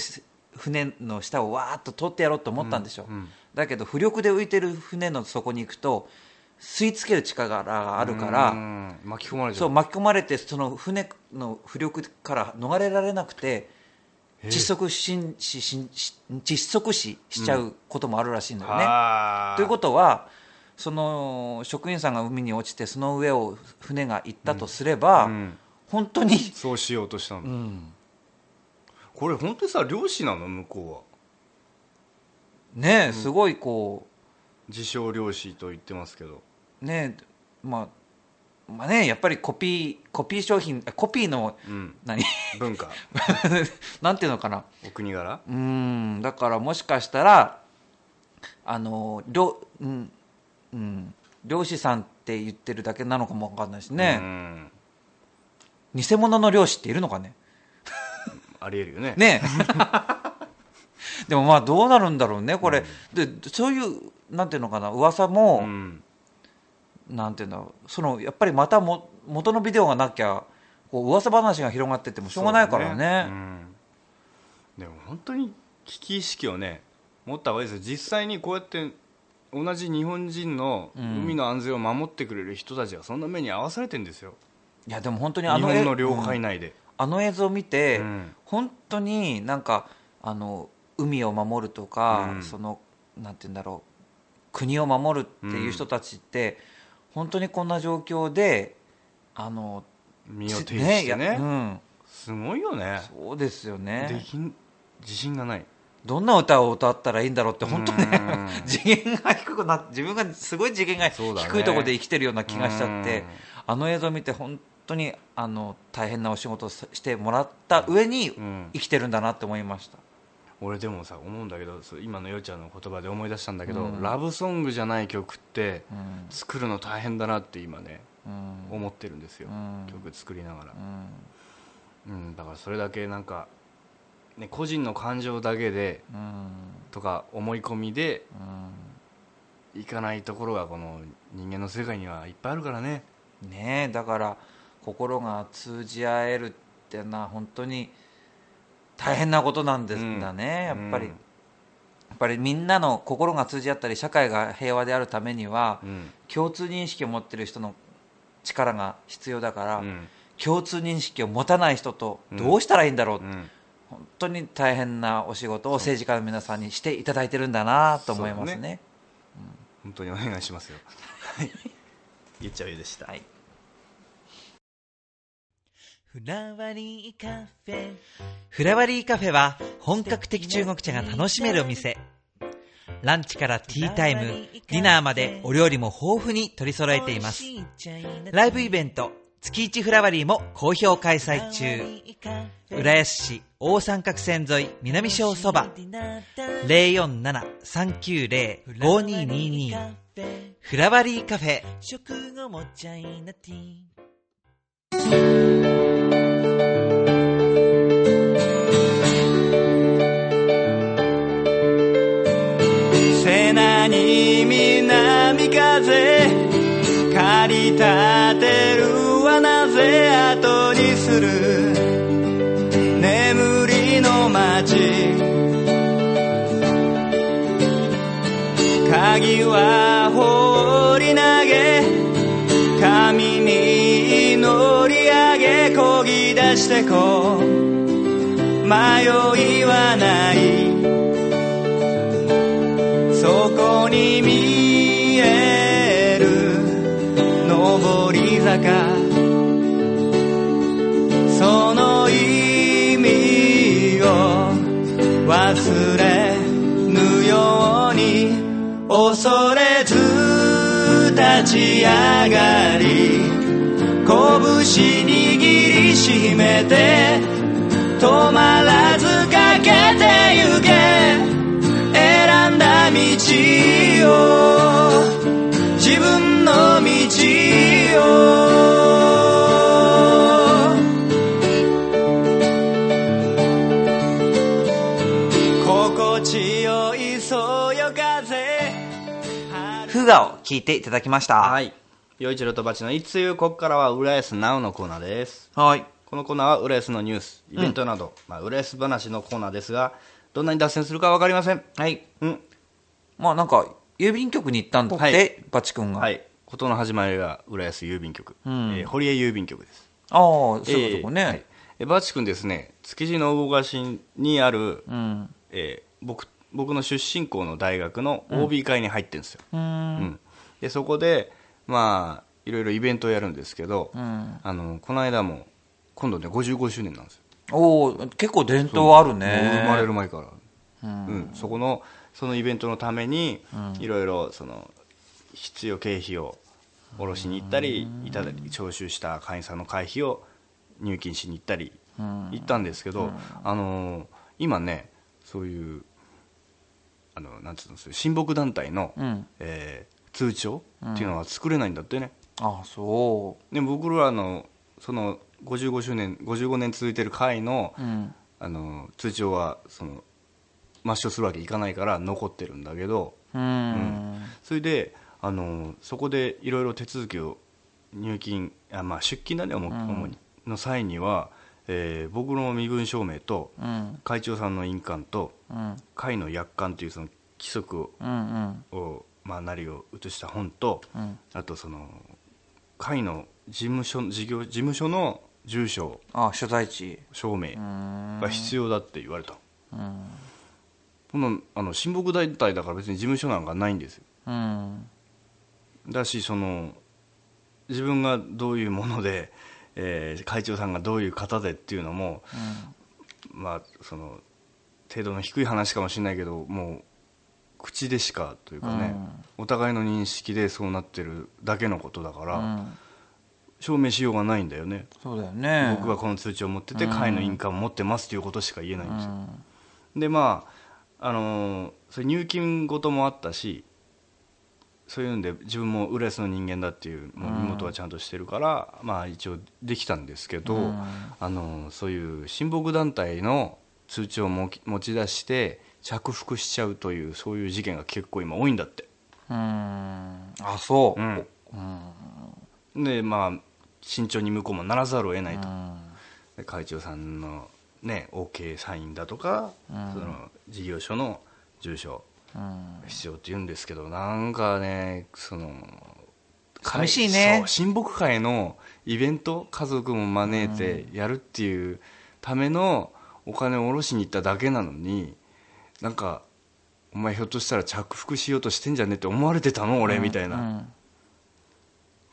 [SPEAKER 1] 船の下をわーっと通ってやろうと思ったんでしょ、
[SPEAKER 2] うんうん。
[SPEAKER 1] だけど浮力で浮いてる船の底に行くと吸い付ける力があるから、
[SPEAKER 2] うん巻き込まれ
[SPEAKER 1] そう。う巻き込まれてその船の浮力から逃れられなくて窒息しんしし窒息死しちゃうこともあるらしいんだよね。
[SPEAKER 2] はあ。
[SPEAKER 1] ということはその職員さんが海に落ちてその上を船が行ったとすれば、
[SPEAKER 2] うん。
[SPEAKER 1] 本当に、
[SPEAKER 2] そうしようとしたんだ、
[SPEAKER 1] うん
[SPEAKER 2] これ本当にさ漁師なの？向こうは。
[SPEAKER 1] ねすごいこ
[SPEAKER 2] 自称漁師と言ってますけど。
[SPEAKER 1] うねまあまあねやっぱりコピーコピー商品コピーの
[SPEAKER 2] うん。
[SPEAKER 1] 何？
[SPEAKER 2] 文化。
[SPEAKER 1] なんていうのかな？
[SPEAKER 2] お国柄？
[SPEAKER 1] うんだからもしかしたらあの漁,、うんうん、漁師さんって言ってるだけなのかもわかんないし
[SPEAKER 2] う
[SPEAKER 1] ね、
[SPEAKER 2] ん。
[SPEAKER 1] 偽物の漁師っているのかね？
[SPEAKER 2] ありえるよね。
[SPEAKER 1] ね。でもまあどうなるんだろうねこれ、でそういうなんていうのかな噂も、
[SPEAKER 2] うん。
[SPEAKER 1] なんていうんだろうそのやっぱりまたも元のビデオがなきゃこう噂話が広がってってもしょうがないからね。
[SPEAKER 2] うん。でも本当に危機意識をね持った方がいいですよ。実際にこうやって同じ日本人の
[SPEAKER 1] うん。
[SPEAKER 2] 海の安全を守ってくれる人たちがそんな目に遭わされてるんですよ、
[SPEAKER 1] いやでも本当に
[SPEAKER 2] 日
[SPEAKER 1] あの
[SPEAKER 2] 本の領
[SPEAKER 1] うん
[SPEAKER 2] 海内で、
[SPEAKER 1] あの映像を見て、
[SPEAKER 2] うん。
[SPEAKER 1] 本当になんかあの海を守るとか、
[SPEAKER 2] うん。
[SPEAKER 1] そのなんて言うんだろう国を守るっていう人たちって、本当にこんな状況であの
[SPEAKER 2] 身を挺して
[SPEAKER 1] や
[SPEAKER 2] ね
[SPEAKER 1] うん、
[SPEAKER 2] すごいよね。
[SPEAKER 1] そうですよ
[SPEAKER 2] で
[SPEAKER 1] ね
[SPEAKER 2] きん自信がない。
[SPEAKER 1] どんな歌を歌ったらいいんだろうって本当ね
[SPEAKER 2] うん。
[SPEAKER 1] 次元が低くなって自分がすごい次元が低いところで生きてるような気がしちゃって、
[SPEAKER 2] うん。
[SPEAKER 1] あの映像を見て本当にあの大変なお仕事をしてもらった上に
[SPEAKER 2] ん。
[SPEAKER 1] 生きてるんだなって思いました、
[SPEAKER 2] 俺でもさ思うんだけど今のよちゃんの言葉で思い出したんだけど、
[SPEAKER 1] うん。
[SPEAKER 2] ラブソングじゃない曲って
[SPEAKER 1] うん。
[SPEAKER 2] 作るの大変だなって今ね
[SPEAKER 1] うん。
[SPEAKER 2] 思ってるんですよ、
[SPEAKER 1] うん。
[SPEAKER 2] 曲作りながら。
[SPEAKER 1] う、ん。
[SPEAKER 2] うん、だからそれだけなんか、ね、個人の感情だけで
[SPEAKER 1] うん。
[SPEAKER 2] とか思い込みで
[SPEAKER 1] う
[SPEAKER 2] いかないところがこの人間の世界にはいっぱいあるからね。
[SPEAKER 1] んねえだから心が通じ合えるっていうのは本当に大変なことなんですだね、やっぱり、
[SPEAKER 2] うん
[SPEAKER 1] やっぱりみんなの心が通じ合ったり社会が平和であるためには、
[SPEAKER 2] うん。
[SPEAKER 1] 共通認識を持ってる人の力が必要だから、
[SPEAKER 2] うん。
[SPEAKER 1] 共通認識を持たない人とどうしたらいいんだろう、
[SPEAKER 2] うん。
[SPEAKER 1] 本当に大変なお仕事を政治家の皆さんにしていただいてるんだなと思いますね。
[SPEAKER 2] そうだ本当にお願いしますよ。はい。言っちゃうよでした、
[SPEAKER 1] はい
[SPEAKER 3] フラワリーカフェ。
[SPEAKER 1] フラワリーカフェは本格的中国茶が楽しめるお店。ランチからティータイムディナーまでお料理も豊富に取り揃えています。ライブイベント月一フラワリーも好評開催中。浦安市大三角線沿い南小そば。047-390-5222フラワリーカフェ
[SPEAKER 2] こう。迷いはない。そこに見える上り坂。その意味を忘れぬように。恐れず立ち上がり。しめて止まらずかけてゆけ。選んだ道を自分の道を心地よいそよ風
[SPEAKER 1] フガを聞いていただきました。
[SPEAKER 2] はい。陽一郎とバチのいつゆここからは浦安ナウのコーナーです。
[SPEAKER 1] はい。
[SPEAKER 2] このコーナーは浦安のニュースイベントなど、まあ、浦安話のコーナーですがどんなに脱線するか分かりません。
[SPEAKER 1] はい。
[SPEAKER 2] うん。
[SPEAKER 1] まあなんか、郵便局に行ったんだって、
[SPEAKER 2] はい。
[SPEAKER 1] バチ君が。
[SPEAKER 2] はい。事の始まりが浦安郵便局、えー堀江郵便局です。
[SPEAKER 1] ああ、そういうとこね。
[SPEAKER 2] えーはい。えバチ君ですね築地の魚河岸にある、
[SPEAKER 1] うん。
[SPEAKER 2] えー僕僕の出身校の大学の OB 会に入ってるんですよ、
[SPEAKER 1] う。
[SPEAKER 2] うんん。でそこでまあいろいろイベントをやるんですけど、
[SPEAKER 1] うん。
[SPEAKER 2] あのこの間も今度ね55周年なんですよ。
[SPEAKER 1] おお結構伝統あるね。
[SPEAKER 2] 生まれる前から、うん。そこのそのイベントのためにいろいろその必要経費を下ろしに行ったりいただき徴収した会員さんの会費を入金しに行ったり行ったんですけど、あのー今ねそういうあのなんつうのそういう親睦団体の、
[SPEAKER 1] うん。
[SPEAKER 2] えー通帳っていうのは作れないんだってね、
[SPEAKER 1] ああ、そ
[SPEAKER 2] で僕らのその55周年55年続いてる会の。あの通帳はその抹消するわけいかないから残ってるんだけど
[SPEAKER 1] うん。
[SPEAKER 2] それであのそこでいろいろ手続きを入金あ、まあ、出金だね主主にの際には、えー僕の身分証明と
[SPEAKER 1] うん。
[SPEAKER 2] 会長さんの印鑑と
[SPEAKER 1] うん。
[SPEAKER 2] 会の約款というその規則をまあ、なりを写した本と、
[SPEAKER 1] うん。
[SPEAKER 2] あとその会の事務所事業事務所の住所
[SPEAKER 1] ああ、所在地。
[SPEAKER 2] 証明
[SPEAKER 1] うん。
[SPEAKER 2] が必要だって言われた、
[SPEAKER 1] うん。
[SPEAKER 2] このあの親睦団体だから別に事務所なんかないんですよ
[SPEAKER 1] うん。
[SPEAKER 2] だしその自分がどういうもので、えー会長さんがどういう方でっていうのも、まあその程度の低い話かもしれないけどもう口でしかというかね、お互いの認識でそうなってるだけのことだから、
[SPEAKER 1] うん。
[SPEAKER 2] 証明しようがないんだよね
[SPEAKER 1] そうだよね。
[SPEAKER 2] 僕がこの通知を持ってて会の印鑑を持ってますということしか言えないんですよ、
[SPEAKER 1] うん。
[SPEAKER 2] でまああのーそれ入金事もあったしそういうんで自分も浦安の人間だっていうもう身元はちゃんとしてるから、まあ一応できたんですけど、
[SPEAKER 1] うん
[SPEAKER 2] あのーそういう親睦団体の通知を持ち出して着服しちゃうというそういう事件が結構今多いんだって
[SPEAKER 1] うん。あ、そう。
[SPEAKER 2] うん
[SPEAKER 1] うん。
[SPEAKER 2] でまあ慎重に向こうもならざるを得ないと、
[SPEAKER 1] うん。
[SPEAKER 2] で会長さんのね OK サインだとか、その事業所の住所
[SPEAKER 1] うん。
[SPEAKER 2] 必要って言うんですけどなんかねその
[SPEAKER 1] 寂しいね。
[SPEAKER 2] 親睦会のイベント家族も招いてやるっていうためのお金を下ろしに行っただけなのになんかお前ひょっとしたら着服しようとしてんじゃねって思われてたの俺みたいな、
[SPEAKER 1] うん。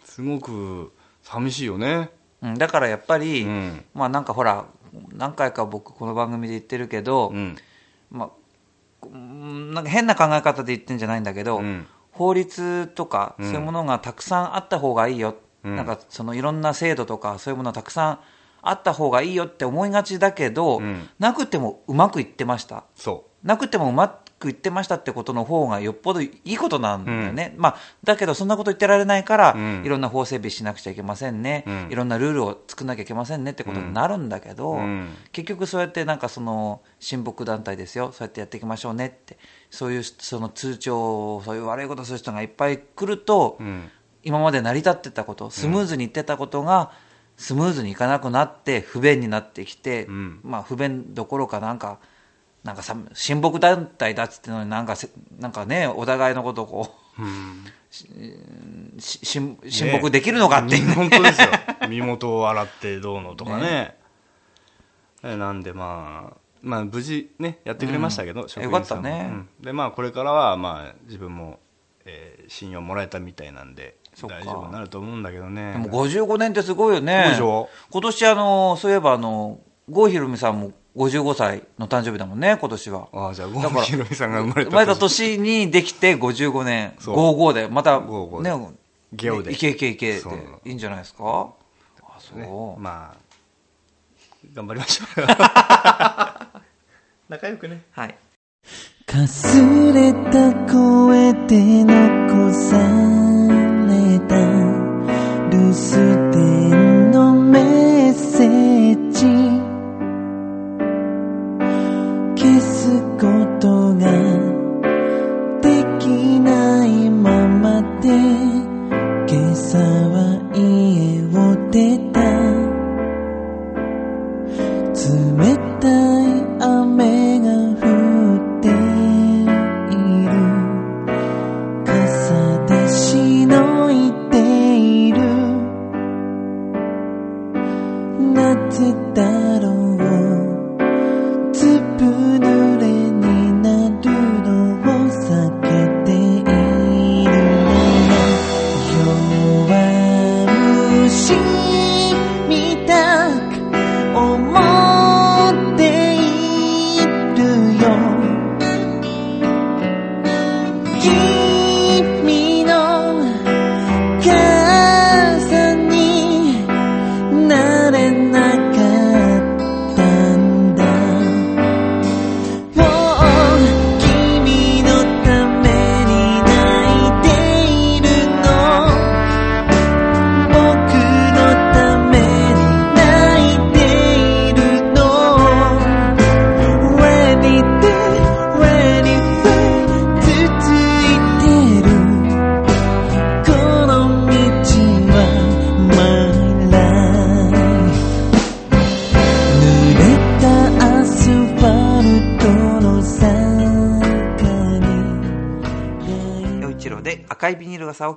[SPEAKER 2] すごく寂しいよね。
[SPEAKER 1] うん、だからやっぱり、
[SPEAKER 2] うん。
[SPEAKER 1] まあなんかほら何回か僕この番組で言ってるけど、
[SPEAKER 2] うん。
[SPEAKER 1] まあうんなんか変な考え方で言ってんじゃないんだけど、
[SPEAKER 2] うん。
[SPEAKER 1] 法律とかそういうものがたくさんあった方がいいよ、
[SPEAKER 2] うん。
[SPEAKER 1] なんかそのいろんな制度とかそういうものがたくさんあった方がいいよって思いがちだけど、
[SPEAKER 2] うん。
[SPEAKER 1] なくてもうまくいってました。
[SPEAKER 2] そ
[SPEAKER 1] なくてもうまくいってましたってことの方がよっぽどいいことなんだよね、まあ、だけどそんなこと言ってられないから、
[SPEAKER 2] うん。
[SPEAKER 1] いろんな法整備しなくちゃいけませんね、
[SPEAKER 2] うん。
[SPEAKER 1] いろんなルールを作らなきゃいけませんねってことになるんだけど、
[SPEAKER 2] うん。
[SPEAKER 1] 結局そうやってなんかその親睦団体ですよ。そうやってやっていきましょうねってそういうその通帳そういう悪いことする人がいっぱい来ると、
[SPEAKER 2] ううん。
[SPEAKER 1] 今まで成り立ってたことスムーズにいってたことが、スムーズにいかなくなって不便になってきて、
[SPEAKER 2] ん。
[SPEAKER 1] まあ不便どころかなんかなんかさ親睦団体だっつってのになんかせなんかねお互いのことをこう
[SPEAKER 2] うん。
[SPEAKER 1] し親親睦できるのかっていう。ね
[SPEAKER 2] 本当ですよ。身元を洗ってどうのとかね。えなんでまあまあ無事ねやってくれましたけど、職員さんも。
[SPEAKER 1] よかったね。
[SPEAKER 2] うん。でまあこれからはまあ自分も、えー信用もらえたみたいなんで大丈夫になると思うんだけどね。
[SPEAKER 1] でも55年ってすごいよね。今年あのそういえばあの郷ひろみさんも55歳の誕生日だもんね今年は。
[SPEAKER 2] ああじゃあ郷ひろみさんが生まれた
[SPEAKER 1] 生まれた年にできて55年
[SPEAKER 2] そう
[SPEAKER 1] 55でまた
[SPEAKER 2] 55
[SPEAKER 1] ね
[SPEAKER 2] で。ゲオで。
[SPEAKER 1] いけいけいけっていいんじゃないですかあそう、
[SPEAKER 2] ねまあ頑張りましょう仲良くね
[SPEAKER 1] はい
[SPEAKER 3] かすれた声で残さ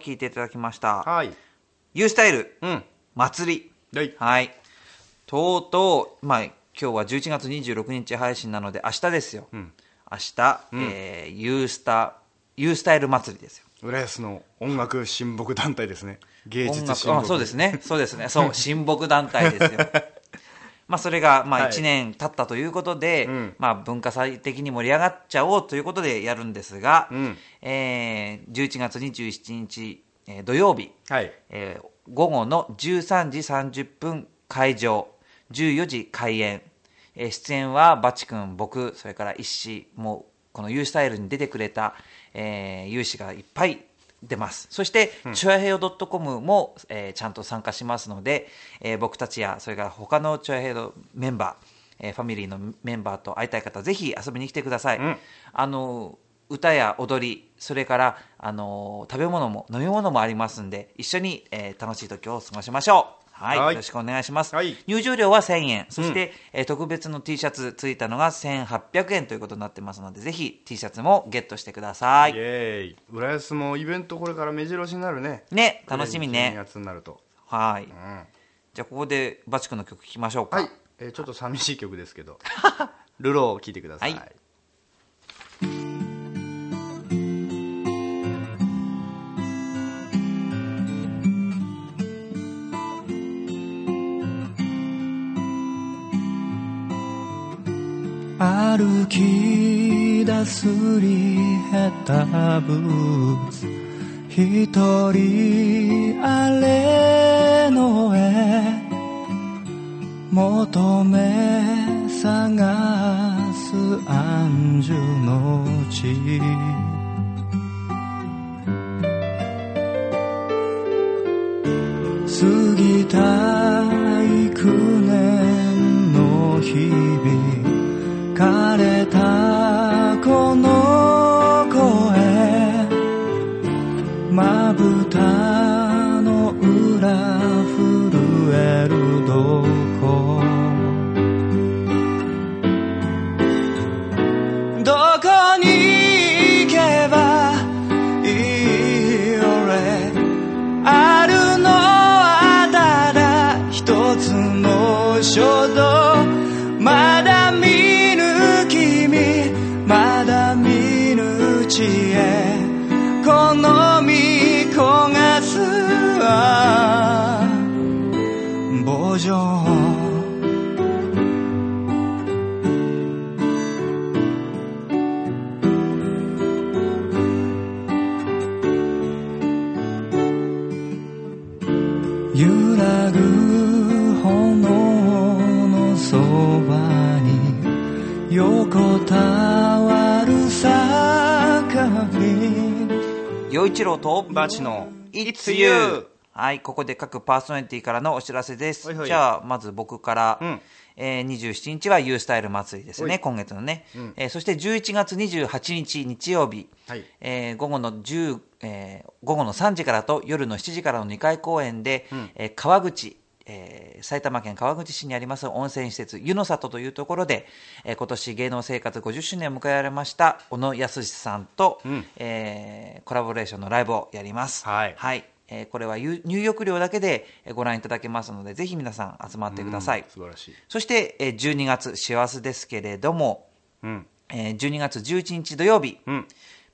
[SPEAKER 1] 聞いていただきました。
[SPEAKER 4] はい。
[SPEAKER 1] U スタイル、
[SPEAKER 4] うん。
[SPEAKER 1] 祭り。
[SPEAKER 4] はい。
[SPEAKER 1] はい。とうとう、まあ、今日は11月26日配信なので、明日ですよ。
[SPEAKER 4] ん
[SPEAKER 1] 明日、えー、ユースタ、ユースタイル祭りですよ。
[SPEAKER 4] 浦安の音楽親睦団体ですね。芸術親睦。
[SPEAKER 1] あそうですね。そうですね。そう、親睦団体ですよ。まあ、それが、まあ、
[SPEAKER 4] はい
[SPEAKER 1] 1年経ったということで、
[SPEAKER 4] ん
[SPEAKER 1] まあ、文化祭的に盛り上がっちゃおうということでやるんですが、
[SPEAKER 4] うん
[SPEAKER 1] えー11月27日、えー土曜日、
[SPEAKER 4] はい。
[SPEAKER 1] えー午後の13時30分会場、14時開演。えー出演はバチ君、僕、それから石師、もうこの U スタイルに出てくれた、えー、有志がいっぱい出ます。そして、チョアヘヨ .com も、えーちゃんと参加しますので、えー僕たちや、それから他のチョアヘヨメンバー、えーファミリーのメンバーと会いたい方、ぜひ遊びに来てください。
[SPEAKER 4] ん
[SPEAKER 1] あの歌や踊り、それから、あの食べ物も飲み物もありますんで、一緒に、えー楽しい時を過ごしましょう。はい。
[SPEAKER 4] はい
[SPEAKER 1] よろしくお願いします。
[SPEAKER 4] はい
[SPEAKER 1] 入場料は1000円。そして、えー特別の T シャツついたのが1800円ということになってますので、ぜひ T シャツもゲットしてください。
[SPEAKER 4] イエーイ。浦安もイベントこれから目白押しになるね。
[SPEAKER 1] ね、楽しみ
[SPEAKER 4] 12
[SPEAKER 1] ね。
[SPEAKER 4] 月になると。
[SPEAKER 1] はい。
[SPEAKER 4] うん。
[SPEAKER 1] じゃあ、ここでバチ君の曲聴きましょうか。
[SPEAKER 4] はい。えーちょっと寂しい曲ですけど。ルローを聴いてください。
[SPEAKER 1] はい
[SPEAKER 2] 歩き出すり減ったブーツ一人あれの絵求め探す安住の地。過ぎた幾年の日枯れたこの声。まぶたの裏震えるどこ。どこに行けばいい俺。あるのはただ一つの衝動
[SPEAKER 1] 一郎と
[SPEAKER 4] バチの
[SPEAKER 1] It's You! はい、ここで各パーソナリティからのお知らせです。
[SPEAKER 4] はいはい。
[SPEAKER 1] じゃあ、まず僕から、
[SPEAKER 4] うん。
[SPEAKER 1] えー27日は U スタイル祭りですね、
[SPEAKER 4] はい。
[SPEAKER 1] 今月のね、
[SPEAKER 4] ん。
[SPEAKER 1] えーそして11月28日日曜日、
[SPEAKER 4] はい。
[SPEAKER 1] えー午後の10、えー午後の3時からと夜の7時からの2回公演で、えー川口、えー埼玉県川口市にあります温泉施設湯の里というところで、えー今年芸能生活50周年を迎えられました小野康さんと、
[SPEAKER 4] ん
[SPEAKER 1] えーコラボレーションのライブをやります。
[SPEAKER 4] はい
[SPEAKER 1] えーこれは入入浴料だけでえーご覧いただけますので、ぜひ皆さん集まってください。
[SPEAKER 4] 素晴らしい。
[SPEAKER 1] そして、えー12月、師走ですけれども、
[SPEAKER 4] うん。
[SPEAKER 1] えー12月11日土曜日、
[SPEAKER 4] うん。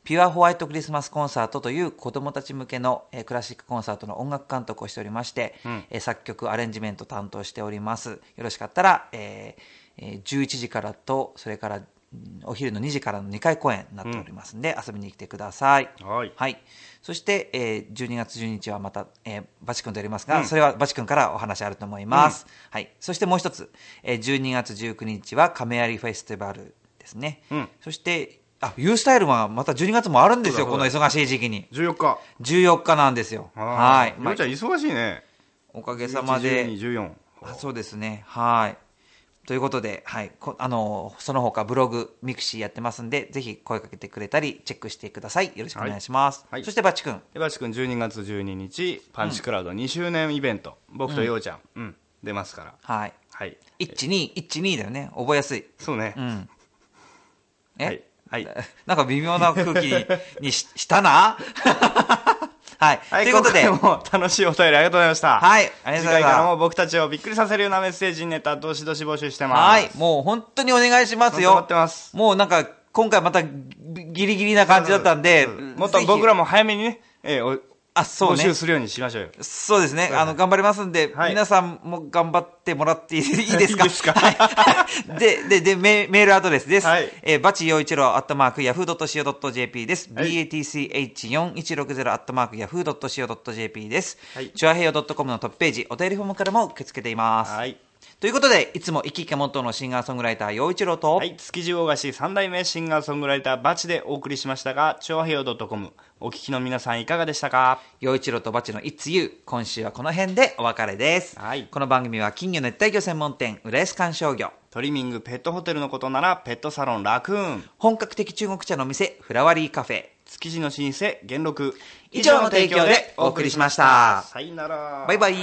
[SPEAKER 1] ピュアホワイトクリスマスコンサートという子供たち向けの、えークラシックコンサートの音楽監督をしておりまして、
[SPEAKER 4] ん
[SPEAKER 1] えー作曲、アレンジメント担当しております。よろしかったら、えーえー11時からと、それからうんお昼の2時からの2回公演になっておりますんで、遊びに来てください。
[SPEAKER 4] はい
[SPEAKER 1] はい。そして、えー12月12日はまた、えーバチ君とやりますが、それはバチ君からお話あると思います。はい。そしてもう一つ、えー12月19日は亀有フェスティバルですね。
[SPEAKER 4] うん
[SPEAKER 1] そして、あ、ユースタイルはまた12月もあるんですよ、この忙しい時期に。
[SPEAKER 4] 14日。
[SPEAKER 1] 14日なんですよ。はい。
[SPEAKER 4] ようちゃん忙しいね。
[SPEAKER 1] おかげさまで。
[SPEAKER 4] 12、14。
[SPEAKER 1] あそうですね。はい。ということで、はい。こあの、その他ブログ、 mixi やってますんで、ぜひ声かけてくれたり、チェックしてください。よろしくお願いします。
[SPEAKER 4] はいはい
[SPEAKER 1] そしてバッチ君。
[SPEAKER 4] でバチ君12月12日、パンチクラウド2周年イベント。僕とようちゃん。うん。出ますから。
[SPEAKER 1] はい。
[SPEAKER 4] はい。
[SPEAKER 1] 12、12だよね。覚えやすい。
[SPEAKER 4] そうね
[SPEAKER 1] う。ん。え、
[SPEAKER 4] はい。はい。
[SPEAKER 1] なんか微妙な空気にししたな？はい。
[SPEAKER 2] はい、
[SPEAKER 1] ということで、
[SPEAKER 2] 今回も楽しいお便りありがとうございました。
[SPEAKER 1] はいありがとうございます
[SPEAKER 2] 次回からも僕たちをびっくりさせるようなメッセージネタ、どしどし募集してます。
[SPEAKER 1] はい。もう本当にお願いしますよ。
[SPEAKER 2] 待ってます
[SPEAKER 1] もうなんか、今回またギリギリな感じだったんで、
[SPEAKER 2] もっと僕
[SPEAKER 1] ら、
[SPEAKER 2] らも早めにね、えーお
[SPEAKER 1] あ、そうね
[SPEAKER 2] 募集。するようにしましょうよ。
[SPEAKER 1] そうですね。あの、頑張りますんで、
[SPEAKER 2] はい
[SPEAKER 1] 皆さんも頑張ってもらっていいですか？
[SPEAKER 2] いいですか？
[SPEAKER 1] はい。で、で、で、メメールアドレスです。
[SPEAKER 2] はい
[SPEAKER 1] えーバチ陽一郎アットマーク、ヤフー .co.jp です。
[SPEAKER 2] はい
[SPEAKER 1] batch4160 アットマーク、ヤフー .co.jp です。
[SPEAKER 2] はい
[SPEAKER 1] チュアヘヨ .com のトップページ、お便りフォームからも受け付けています。
[SPEAKER 2] はい。
[SPEAKER 1] ということで、いつも生き生きモットーのシンガーソングライター、陽一郎と、
[SPEAKER 2] はい、築地大菓子三代目シンガーソングライターバチでお送りしましたが、超平洋 .com お聞きの皆さんいかがでしたか？
[SPEAKER 1] 陽一郎とバチの It's You 今週はこの辺でお別れです、
[SPEAKER 2] はい。
[SPEAKER 1] この番組は金魚熱帯魚専門店浦安観賞魚
[SPEAKER 2] トリミングペットホテルのことならペットサロンラクーン。
[SPEAKER 1] 本格的中国茶のお店フラワリーカフェ。
[SPEAKER 2] 築地の老舗元禄。
[SPEAKER 1] 以上の提供でお送りしました。
[SPEAKER 2] さよなら。
[SPEAKER 1] バイバイ